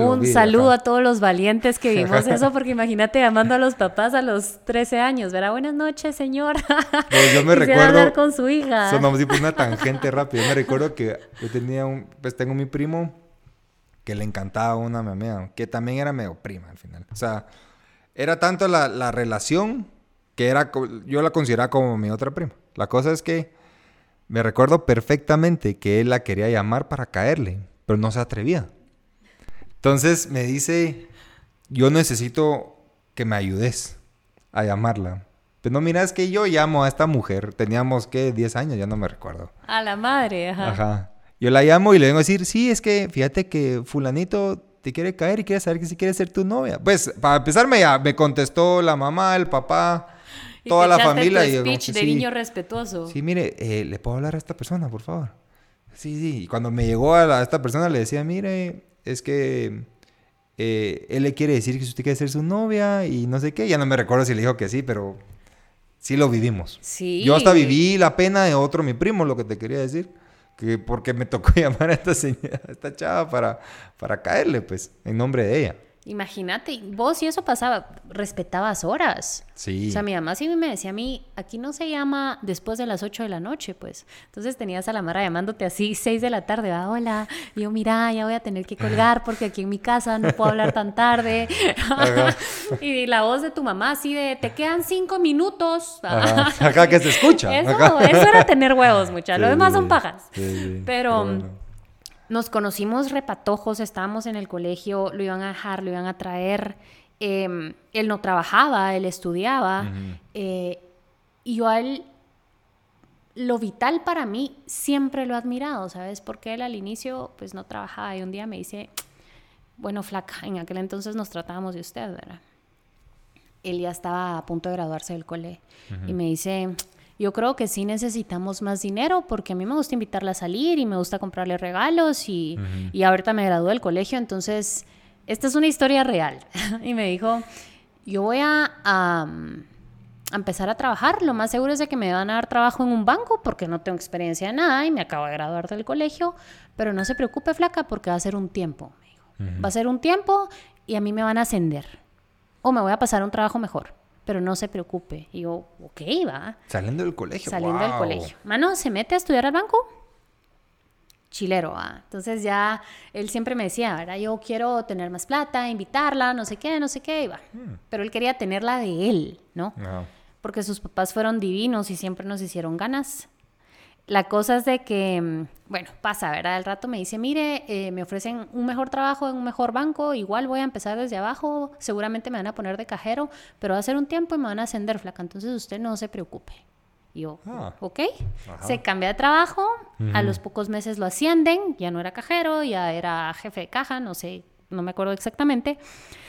Un saludo a todos los valientes que vimos eso, porque imagínate llamando a los papás a los 13 años, ¿verdad? Buenas noches, señor. Pues yo me recuerdo. hablar con su hija. Sonamos pues una tangente rápida. Yo me recuerdo que yo tenía un, pues tengo mi primo que le encantaba una mamea, que también era medio prima al final. O sea, era tanto la, la relación que era, yo la consideraba como mi otra prima. La cosa es que me recuerdo perfectamente que él la quería llamar para caerle, pero no se atrevía. Entonces me dice, yo necesito que me ayudes a llamarla. Pero no, mira, es que yo llamo a esta mujer, teníamos que 10 años, ya no me recuerdo. A la madre, ajá. Ajá. Yo la llamo y le vengo a decir, sí, es que fíjate que fulanito te quiere caer y quiere saber que si quiere ser tu novia. Pues, para empezar, me, me contestó la mamá, el papá, toda la familia. y speech de niño respetuoso. Sí, mire, eh, ¿le puedo hablar a esta persona, por favor? Sí, sí. Y cuando me llegó a, esta persona le decía, mire, es que eh, él le quiere decir que usted quiere ser su novia y no sé qué. Ya no me recuerdo si le dijo que sí, pero sí lo vivimos. Sí. Yo hasta viví la pena de otro, mi primo, lo que te quería decir. Que porque me tocó llamar a esta señora, a esta chava para, para caerle, pues, en nombre de ella. Imagínate, vos y eso pasaba, respetabas horas. Sí. O sea, mi mamá sí me decía a mí, aquí no se llama después de las 8 de la noche, pues. Entonces tenías a la Mara llamándote así, 6 de la tarde, ah, hola. yo, mira, ya voy a tener que colgar porque aquí en mi casa no puedo hablar tan tarde. y la voz de tu mamá así de, te quedan 5 minutos. Acá que se escucha. Eso, eso era tener huevos, muchachos. Lo demás son pajas. Pero nos conocimos repatojos, estábamos en el colegio, lo iban a dejar, lo iban a traer. Em, él no trabajaba, él estudiaba. Eh, y yo a él, lo vital para mí, siempre lo he admirado, ¿sabes? Porque él al inicio, pues no trabajaba y un día me dice, bueno, flaca, en aquel entonces nos tratábamos de usted, ¿verdad? Él ya estaba a punto de graduarse del cole y me dice, yo creo que sí necesitamos más dinero porque a mí me gusta invitarla a salir y me gusta comprarle regalos y, y ahorita me gradué del colegio, entonces esta es una historia real. y me dijo, yo voy a, a, empezar a trabajar, lo más seguro es de que me van a dar trabajo en un banco porque no tengo experiencia en nada y me acabo de graduar del colegio, pero no se preocupe flaca porque va a ser un tiempo, me dijo. Va a ser un tiempo y a mí me van a ascender o me voy a pasar a un trabajo mejor pero no se preocupe. Y yo, ok, va. Saliendo del colegio. Saliendo del colegio. Mano, ¿se mete a estudiar al banco? Chilero, va. Entonces ya él siempre me decía, ¿verdad? Yo quiero tener más plata, invitarla, no sé qué, no sé qué, y va. Hmm. Pero él quería tenerla de él, ¿no? Porque sus papás fueron divinos y siempre nos hicieron ganas. La cosa es de que, mm, bueno, pasa, ¿verdad? Al rato me dice, mire, eh, me ofrecen un mejor trabajo en un mejor banco, igual voy a empezar desde abajo, seguramente me van a poner de cajero, pero va a ser un tiempo y me van a ascender, flaca, entonces usted no se preocupe. Y yo, ah. ok, se cambia de trabajo, a los pocos meses lo ascienden, ya no era cajero, ya era jefe de caja, no sé, no me acuerdo exactamente.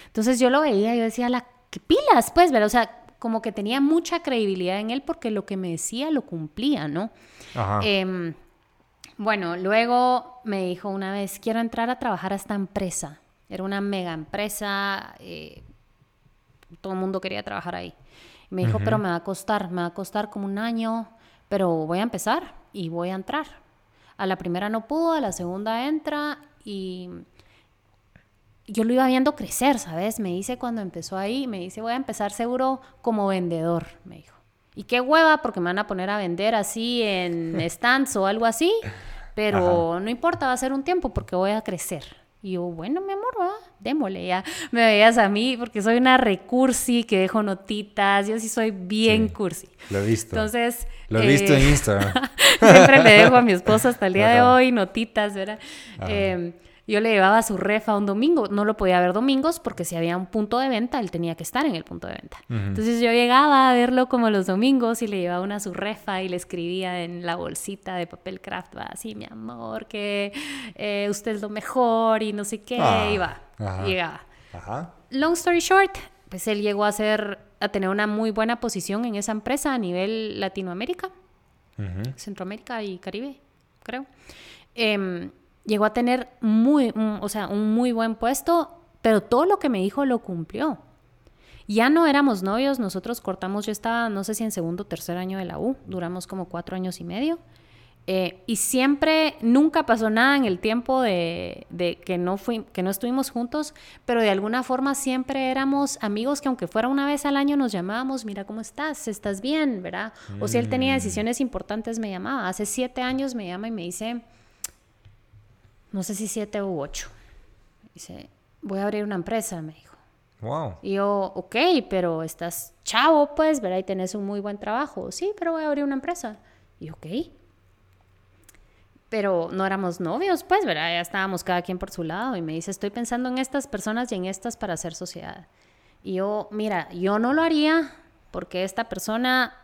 Entonces yo lo veía y yo decía, la, ¿qué pilas? Pues, ¿verdad? O sea, como que tenía mucha credibilidad en él porque lo que me decía lo cumplía, ¿no? Em, bueno, luego me dijo una vez, quiero entrar a trabajar a esta empresa. Era una mega empresa, eh, todo el mundo quería trabajar ahí. Me dijo, pero me va a costar, me va a costar como un año, pero voy a empezar y voy a entrar. A la primera no pudo, a la segunda entra y yo lo iba viendo crecer, ¿sabes? Me dice cuando empezó ahí, me dice, voy a empezar seguro como vendedor, me dijo. Y qué hueva, porque me van a poner a vender así en stands o algo así, pero no importa, va a ser un tiempo porque voy a crecer. Y yo, bueno, mi amor, va, démosle ya. Me veías a mí porque soy una recursi que dejo notitas. Yo sí soy bien cursi. Lo he visto. Entonces. Lo he visto en eh, Instagram. siempre le dejo a mi esposo hasta el día de hoy notitas, ¿verdad? Eh, yo le llevaba su refa un domingo, no lo podía ver domingos porque si había un punto de venta, él tenía que estar en el punto de venta. Entonces yo llegaba a verlo como los domingos y le llevaba una su refa y le escribía en la bolsita de papel craft, va así, mi amor, que eh, usted es lo mejor y no sé qué, ah, y va, llegaba. Long story short, pues él llegó a ser, a tener una muy buena posición en esa empresa a nivel Latinoamérica, Centroamérica y Caribe, creo. Eh, llegó a tener muy, o sea, un muy buen puesto, pero todo lo que me dijo lo cumplió. Ya no éramos novios, nosotros cortamos, yo estaba, no sé si en segundo o tercer año de la U, duramos como cuatro años y medio. Eh, y siempre, nunca pasó nada en el tiempo de, que, no fui, que no estuvimos juntos, pero de alguna forma siempre éramos amigos que aunque fuera una vez al año nos llamábamos, mira cómo estás, estás bien, ¿verdad? O si él tenía mm. decisiones importantes me llamaba. Hace siete años me llama y me dice, no sé si siete u ocho. Dice, voy a abrir una empresa, me dijo. Wow. Y yo, ok, pero estás chavo, pues, ¿verdad? Y tenés un muy buen trabajo. Sí, pero voy a abrir una empresa. Y ok. Pero no éramos novios, pues, ¿verdad? Ya estábamos cada quien por su lado. Y me dice, estoy pensando en estas personas y en estas para hacer sociedad. Y yo, mira, yo no lo haría porque esta persona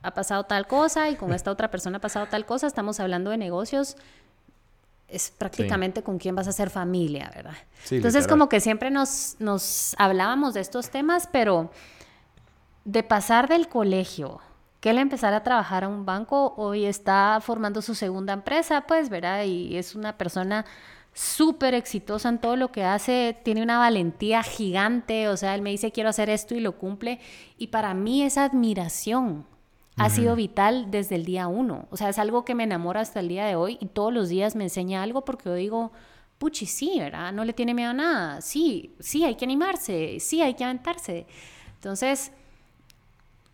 ha pasado tal cosa y con esta otra persona ha pasado tal cosa. Estamos hablando de negocios es prácticamente con quién vas a hacer familia, ¿verdad? Entonces como que siempre nos, nos hablábamos de estos temas, pero de pasar del colegio, que él empezara a trabajar a un banco, hoy está formando su segunda empresa, pues, ¿verdad? Y es una persona súper exitosa en todo lo que hace, tiene una valentía gigante, o sea, él me dice quiero hacer esto y lo cumple, y para mí esa admiración, ha sido vital desde el día uno. O sea, es algo que me enamora hasta el día de hoy y todos los días me enseña algo porque yo digo, puchi, sí, ¿verdad? No le tiene miedo a nada. Sí, sí, hay que animarse, sí, hay que aventarse. Entonces,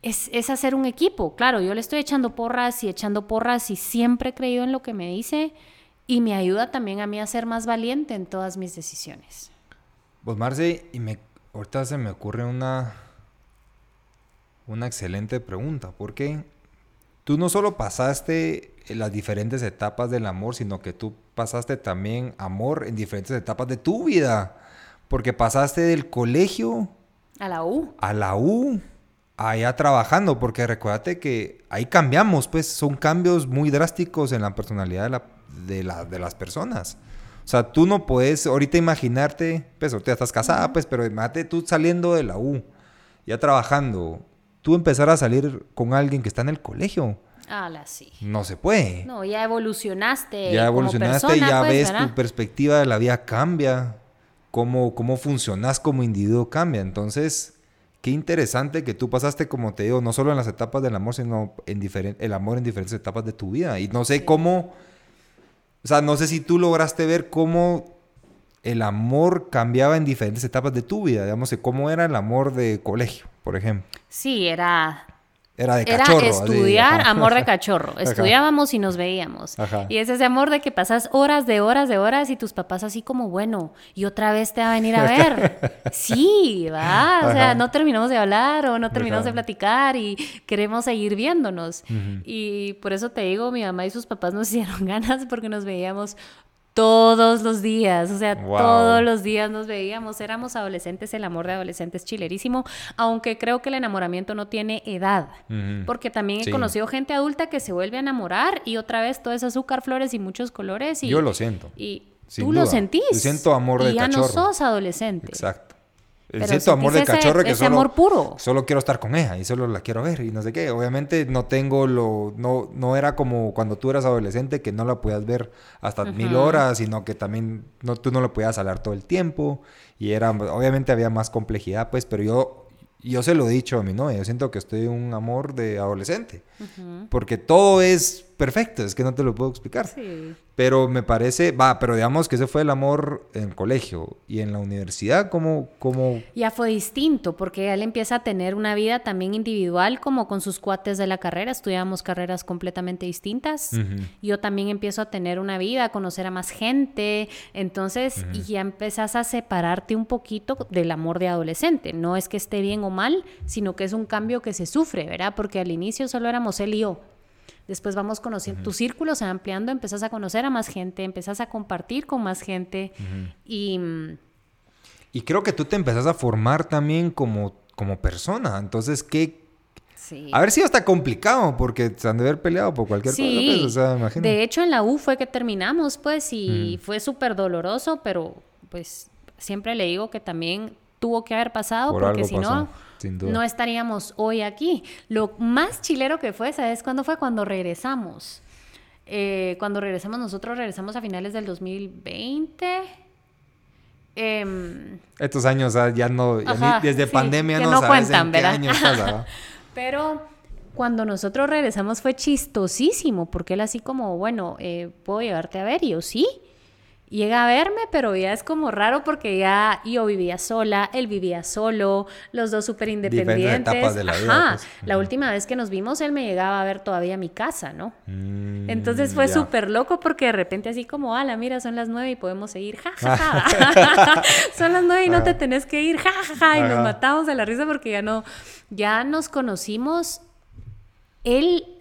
es, es, hacer un equipo. Claro, yo le estoy echando porras y echando porras y siempre he creído en lo que me dice y me ayuda también a mí a ser más valiente en todas mis decisiones. Pues Marce, y me, ahorita se me ocurre una, una excelente pregunta, porque tú no solo pasaste las diferentes etapas del amor, sino que tú pasaste también amor en diferentes etapas de tu vida, porque pasaste del colegio a la U. A la U, allá trabajando, porque recuérdate que ahí cambiamos, pues son cambios muy drásticos en la personalidad de, la, de, las personas. O sea, tú no puedes ahorita imaginarte, pues ahorita estás casada, pues, pero imagínate tú saliendo de la U, ya trabajando, tú empezar a salir con alguien que está en el colegio. sí. No se puede. No, ya evolucionaste. Ya evolucionaste, ya pues, ves tu perspectiva de la vida cambia, cómo, cómo funcionas como individuo cambia. Entonces, qué interesante que tú pasaste, como te digo, no solo en las etapas del amor, sino en el amor en diferentes etapas de tu vida. Y no sé cómo, o sea, no sé si tú lograste ver cómo el amor cambiaba en diferentes etapas de tu vida, digamos, cómo era el amor de colegio, por ejemplo. Sí, era era de cachorro. Era estudiar, amor de cachorro. Estudiábamos y nos veíamos. Y es ese amor de que pasas horas de horas de horas y tus papás así como, bueno, y otra vez te va a venir a ver. sí, va. O sea, no terminamos de hablar o no terminamos de platicar y queremos seguir viéndonos. Y por eso te digo, mi mamá y sus papás nos hicieron ganas porque nos veíamos todos los días, o sea, todos los días nos veíamos, éramos adolescentes, el amor de adolescentes chilerísimo, aunque creo que el enamoramiento no tiene edad, porque también he conocido gente adulta que se vuelve a enamorar y otra vez todo es azúcar, flores y muchos colores. Y, Yo lo siento. Y tú lo sentís. Yo siento amor de y ya no sos adolescente. Exacto. Siento amor de cachorro que solo, amor puro. solo quiero estar con ella y solo la quiero ver y no sé qué. Obviamente no tengo lo, no, no era como cuando tú eras adolescente que no la podías ver hasta mil horas, sino que también no, tú no la podías hablar todo el tiempo y era, obviamente había más complejidad, pues, pero yo, yo se lo he dicho a mi novia, yo siento que estoy en un amor de adolescente, porque todo es perfecto, es que no te lo puedo explicar. Sí. Pero me parece, va, pero digamos que ese fue el amor en el colegio y en la universidad, ¿cómo, cómo... Ya fue distinto, porque él empieza a tener una vida también individual, como con sus cuates de la carrera, estudiamos carreras completamente distintas. Yo también empiezo a tener una vida, a conocer a más gente, entonces, y ya empezás a separarte un poquito del amor de adolescente. No es que esté bien o mal, sino que es un cambio que se sufre, ¿verdad? Porque al inicio solo éramos él y yo Después vamos conociendo, tu círculo se va ampliando, empezás a conocer a más gente, empezás a compartir con más gente y... Y creo que tú te empezás a formar también como, como persona. Entonces, ¿qué, Sí. A ver si está complicado, porque se han de haber peleado por cualquier cosa. Pues, o sea, de hecho, en la U fue que terminamos, pues, y fue súper doloroso, pero pues siempre le digo que también tuvo que haber pasado, porque si no, no estaríamos hoy aquí. Lo más chilero que fue, ¿sabes cuándo fue? Cuando regresamos. Eh, cuando regresamos, nosotros regresamos a finales del 2020. Em, Estos años ya no, desde pandemia no, cuentan, ¿verdad? Pero cuando nosotros regresamos fue chistosísimo, porque él así como, bueno, eh, ¿puedo llevarte a ver? Y yo, sí llega a verme, pero ya es como raro porque ya yo vivía sola, él vivía solo, los dos súper independientes. etapas de la vida. Pues. La última vez que nos vimos, él me llegaba a ver todavía mi casa, ¿no? Mm, Entonces fue súper loco porque de repente así como, ala, mira, son las nueve y podemos seguir, ja, ja, ja. son las nueve y no te tenés que ir, ja, ja, ja. Y nos matamos de la risa porque ya no, ya nos conocimos. Él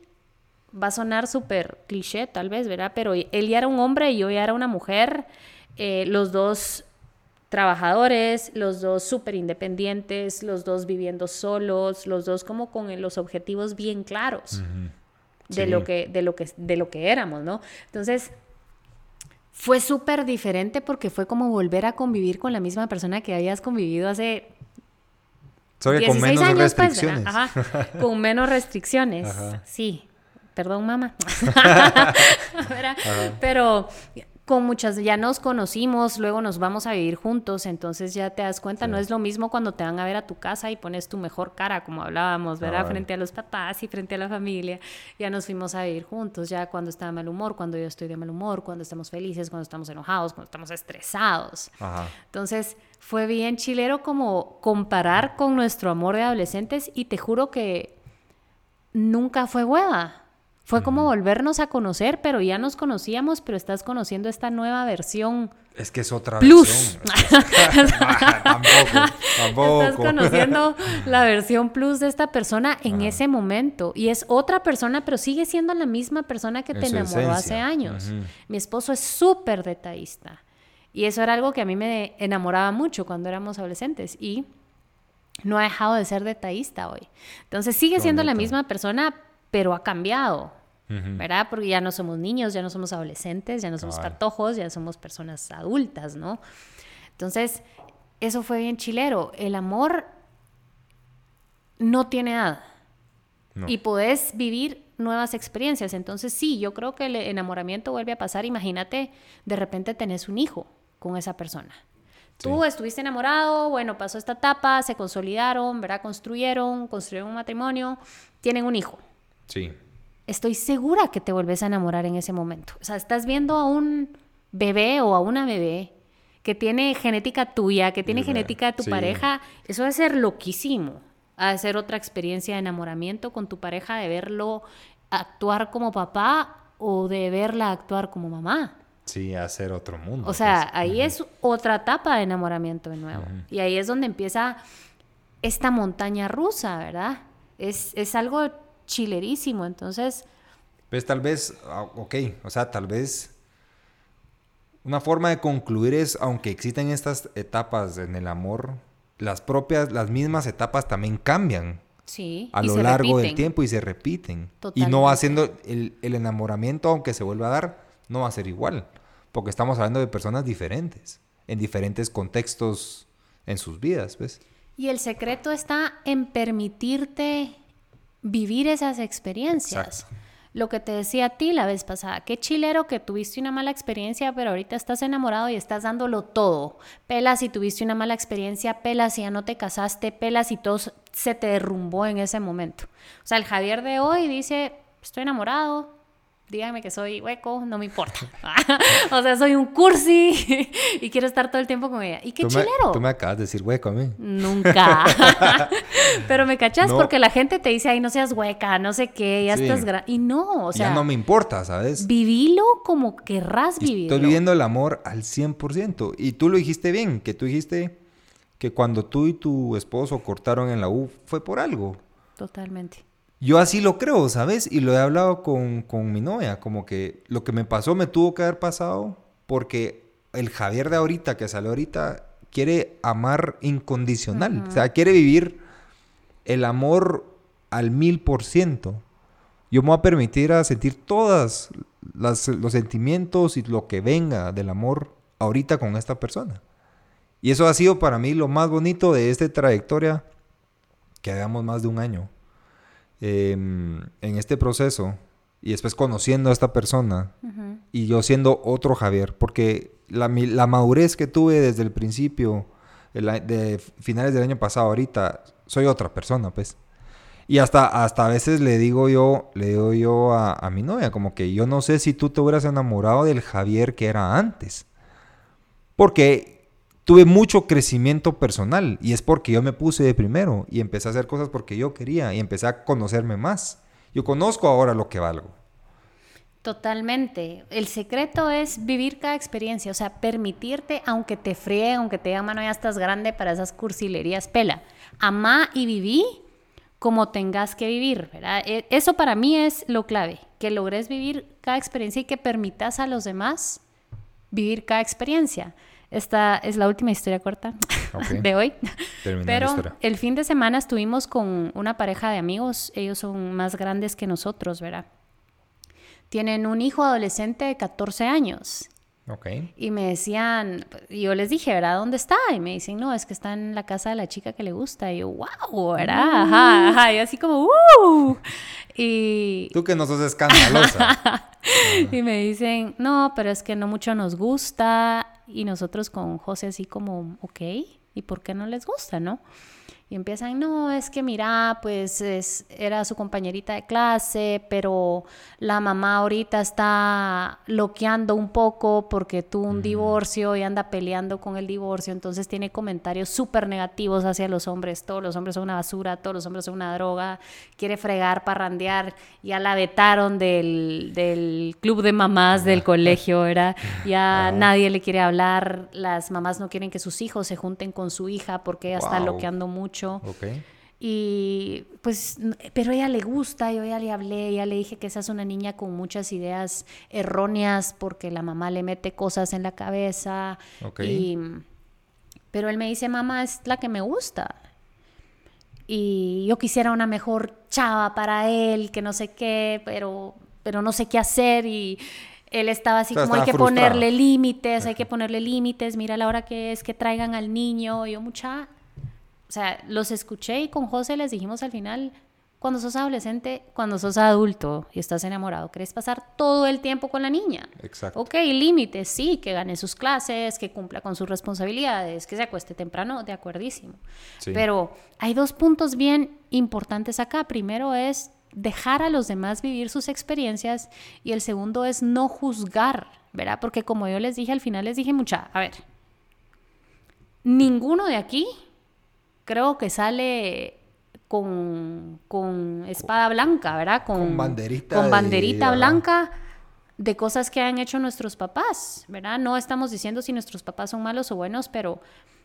va a sonar súper cliché tal vez, ¿verdad? Pero él ya era un hombre y yo ya era una mujer, eh, los dos trabajadores, los dos súper independientes, los dos viviendo solos, los dos como con los objetivos bien claros de, lo que, de, lo que, de lo que éramos, ¿no? Entonces, fue súper diferente porque fue como volver a convivir con la misma persona que habías convivido hace con menos años, pues, restricciones. con menos restricciones, sí perdón mamá, pero con muchas ya nos conocimos, luego nos vamos a vivir juntos, entonces ya te das cuenta, no es lo mismo cuando te van a ver a tu casa y pones tu mejor cara, como hablábamos, ¿verdad? Frente a los papás y frente a la familia, ya nos fuimos a vivir juntos, ya cuando está de mal humor, cuando yo estoy de mal humor, cuando estamos felices, cuando estamos enojados, cuando estamos estresados. Entonces fue bien chilero como comparar con nuestro amor de adolescentes y te juro que nunca fue hueva. Fue como volvernos a conocer, pero ya nos conocíamos, pero estás conociendo esta nueva versión. Es que es otra plus. versión. tampoco, tampoco. Estás conociendo la versión plus de esta persona en ese momento. Y es otra persona, pero sigue siendo la misma persona que te enamoró hace años. Mi esposo es súper detallista. Y eso era algo que a mí me enamoraba mucho cuando éramos adolescentes. Y no ha dejado de ser detallista hoy. Entonces sigue siendo la misma persona, pero ha cambiado, ¿verdad? Porque ya no somos niños, ya no somos adolescentes, ya no somos cartojos, ya somos personas adultas, ¿no? Entonces, eso fue bien chilero. El amor no tiene edad. Y podés vivir nuevas experiencias. Entonces, sí, yo creo que el enamoramiento vuelve a pasar. Imagínate, de repente tenés un hijo con esa persona. Tú estuviste enamorado, bueno, pasó esta etapa, se consolidaron, ¿verdad? Construyeron, construyeron un matrimonio, tienen un hijo. Sí. Estoy segura que te vuelves a enamorar en ese momento. O sea, estás viendo a un bebé o a una bebé que tiene genética tuya, que tiene genética de tu pareja, eso va a ser loquísimo. a ser otra experiencia de enamoramiento con tu pareja, de verlo actuar como papá o de verla actuar como mamá. Sí, hacer otro mundo. O sea, pues. ahí es otra etapa de enamoramiento de nuevo. Y ahí es donde empieza esta montaña rusa, ¿verdad? Es, es algo chilerísimo, entonces... Pues tal vez, ah, ok, o sea, tal vez una forma de concluir es, aunque existen estas etapas en el amor, las propias, las mismas etapas también cambian. Sí, a lo largo del tiempo y se repiten. Y no va siendo el, el, enamoramiento, aunque se vuelva a dar, no va a ser igual. Porque estamos hablando de personas diferentes, en diferentes contextos en sus vidas, ¿ves? Y el secreto está en permitirte vivir esas experiencias. Lo que te decía a ti la vez pasada, qué chilero que tuviste una mala experiencia, pero ahorita estás enamorado y estás dándolo todo. Pelas si tuviste una mala experiencia, pelas si ya no te casaste, pelas si todo se te derrumbó en ese momento. O sea, el Javier de hoy dice, estoy enamorado, díganme que soy hueco, no me importa. o sea, soy un cursi y quiero estar todo el tiempo con ella. Y qué chilero. tú me acabas de decir hueco a mí. Nunca. Pero me cachas porque la gente te dice, ay, no seas hueca, no sé qué, ya estás grande. Y no, o sea. Ya no me importa, ¿sabes? Vivilo como querrás vivir. Estoy viviendo el amor al 100%. Y tú lo dijiste bien, que tú dijiste que cuando tú y tu esposo cortaron en la U fue por algo. Totalmente. Yo así lo creo, ¿sabes? Y lo he hablado con, con, mi novia, como que lo que me pasó me tuvo que haber pasado porque el Javier de ahorita, que sale ahorita, quiere amar incondicional. O sea, quiere vivir el amor al mil por ciento. Yo me voy a permitir a sentir todos los sentimientos y lo que venga del amor ahorita con esta persona. Y eso ha sido para mí lo más bonito de esta trayectoria que hagamos más de un año. Em, en este proceso y después conociendo a esta persona y yo siendo otro Javier, porque la, madurez que tuve desde el principio, de finales del año pasado, ahorita, soy otra persona, pues. Y hasta, hasta a veces le digo yo, le digo yo a, a mi novia, como que yo no sé si tú te hubieras enamorado del Javier que era antes. Porque tuve mucho crecimiento personal y es porque yo me puse de primero y empecé a hacer cosas porque yo quería y empecé a conocerme más. Yo conozco ahora lo que valgo. Totalmente. El secreto es vivir cada experiencia, o sea, permitirte, aunque te fríe, aunque te digan, mano, ya estás grande para esas cursilerías, pela. Amá y viví como tengas que vivir, ¿verdad? E, eso para mí es lo clave, que logres vivir cada experiencia y que permitas a los demás vivir cada experiencia. Esta es la última historia corta de hoy. Pero el fin de semana estuvimos con una pareja de amigos. Ellos son más grandes que nosotros, ¿verdad? Tienen un hijo adolescente de 14 años. Okay. Y me decían, y yo les dije, ¿verdad? ¿Dónde está? Y me dicen, no, es que está en la casa de la chica que le gusta. Y yo, wow, ¿verdad? Ajá, ajá. Y así como, ¡uh! Y... Tú que no sos escandalosa. y me dicen, no, pero es que no mucho nos gusta. Y nosotros con José así como, ok, ¿y por qué no les gusta, no? Y empiezan, no, es que mira, pues es, era su compañerita de clase, pero la mamá ahorita está loqueando un poco porque tuvo un divorcio y anda peleando con el divorcio, entonces tiene comentarios súper negativos hacia los hombres, todos los hombres son una basura, todos los hombres son una droga, quiere fregar, parrandear, ya la vetaron del, del club de mamás del colegio, era ya nadie le quiere hablar, las mamás no quieren que sus hijos se junten con su hija porque ella está loqueando mucho y pues, pero ella le gusta, yo ya le hablé, ya le dije que esa es una niña con muchas ideas erróneas porque la mamá le mete cosas en la cabeza. pero él me dice, mamá, es la que me gusta. Y yo quisiera una mejor chava para él, que no sé qué, pero, pero no sé qué hacer y él estaba así como hay que ponerle límites, hay que ponerle límites, mira la hora que es que traigan al niño, yo mucha, o sea, los escuché y con José les dijimos al final, cuando sos adolescente, cuando sos adulto y estás enamorado, querés pasar todo el tiempo con la niña. Exacto. Ok, límites, sí, que gane sus clases, que cumpla con sus responsabilidades, que se acueste temprano, de acuerdísimo. Pero hay dos puntos bien importantes acá. Primero es dejar a los demás vivir sus experiencias y el segundo es no juzgar, ¿verdad? Porque como yo les dije al final, les dije mucha, a ver, ninguno de aquí creo que sale con, con espada blanca, ¿verdad? Con, banderita. Con banderita blanca de cosas que han hecho nuestros papás, ¿verdad? No estamos diciendo si nuestros papás son malos o buenos, pero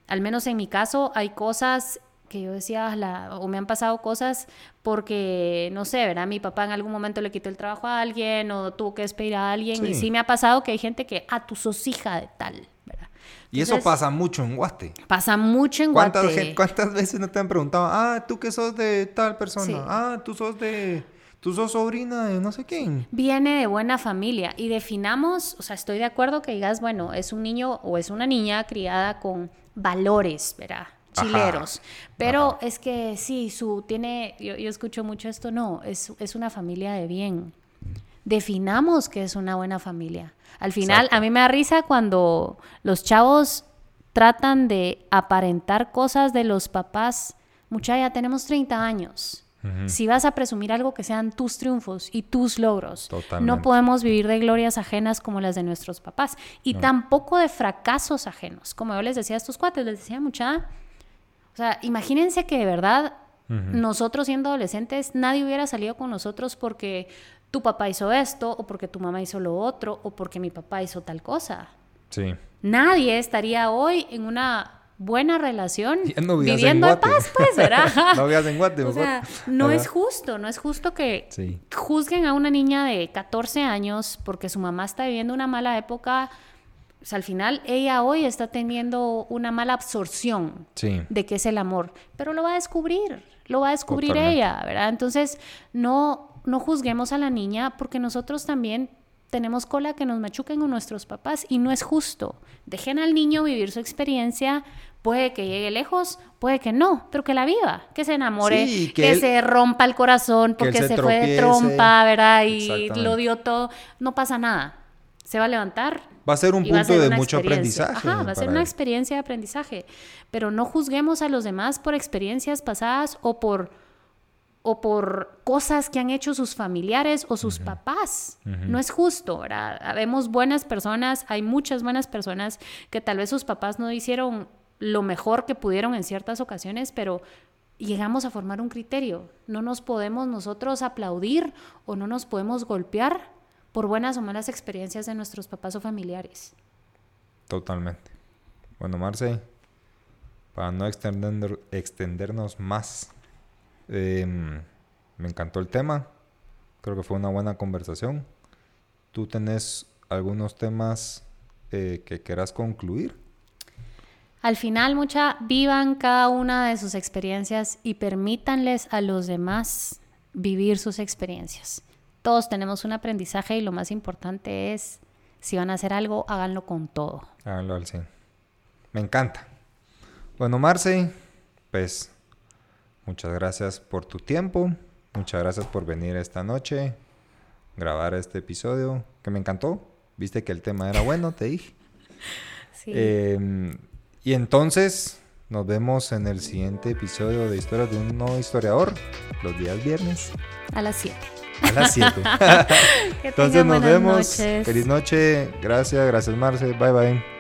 al menos en mi caso hay cosas que yo decía, o me han pasado cosas porque, no sé, ¿verdad? Mi papá en algún momento le quitó el trabajo a alguien o tuvo que despedir a alguien. Y sí me ha pasado que hay gente que, ah, tú sos hija de tal, y eso pasa mucho en Guate. Pasa mucho en Guate. ¿Cuántas veces no te han preguntado, ah, tú que sos de tal persona? Ah, tú sos de... Tú sos sobrina de no sé quién. Viene de buena familia y definamos, o sea, estoy de acuerdo que digas, bueno, es un niño o es una niña criada con valores, ¿verdad? Chileros. Pero es que sí, su tiene, yo, yo, escucho mucho esto, no, es, es una familia de bien. Definamos que es una buena familia. Al final, a mí me da risa cuando los chavos tratan de aparentar cosas de los papás. Mucha, ya tenemos 30 años. Si vas a presumir algo que sean tus triunfos y tus logros. No podemos vivir de glorias ajenas como las de nuestros papás. Y tampoco de fracasos ajenos. Como yo les decía a estos cuates, les decía mucha... O sea, imagínense que de verdad nosotros siendo adolescentes, nadie hubiera salido con nosotros porque tu papá hizo esto, o porque tu mamá hizo lo otro, o porque mi papá hizo tal cosa. Sí. Nadie estaría hoy en una buena relación viviendo en, paz, pues, ¿verdad? no en Guate, O sea, no es justo, no es justo que juzguen a una niña de 14 años porque su mamá está viviendo una mala época. O sea, al final ella hoy está teniendo una mala absorción de qué es el amor, pero lo va a descubrir, lo va a descubrir ella, ¿verdad? Entonces, no, no juzguemos a la niña porque nosotros también tenemos cola que nos machuquen con nuestros papás y no es justo. Dejen al niño vivir su experiencia, puede que llegue lejos, puede que no, pero que la viva, que se enamore, que, se rompa el corazón porque se, fue de trompa, ¿verdad? Y lo dio todo, no pasa nada. Se va a levantar. Va a ser un punto de mucho aprendizaje. Ajá, va a ser una experiencia de aprendizaje. Pero no juzguemos a los demás por experiencias pasadas o por o por cosas que han hecho sus familiares o sus papás. No es justo, ¿verdad? Habemos buenas personas, hay muchas buenas personas que tal vez sus papás no hicieron lo mejor que pudieron en ciertas ocasiones, pero llegamos a formar un criterio. No nos podemos nosotros aplaudir o no nos podemos golpear por buenas o malas experiencias de nuestros papás o familiares. Totalmente. Bueno, Marce, para no extendernos más Em, me encantó el tema. Creo que fue una buena conversación. ¿Tú tenés algunos temas eh, que quieras concluir? Al final, mucha, vivan cada una de sus experiencias y permítanles a los demás vivir sus experiencias. Todos tenemos un aprendizaje y lo más importante es, si van a hacer algo, háganlo con todo. Háganlo al 100. Me encanta. Bueno, Marce, pues Muchas gracias por tu tiempo. Muchas gracias por venir esta noche, grabar este episodio, que me encantó. Viste que el tema era bueno, te dije. Sí. Em, y entonces nos vemos en el siguiente episodio de Historias de un nuevo historiador, los días viernes. A las 7. A las 7. entonces nos vemos. Feliz noche. Gracias, gracias Marce. Bye bye.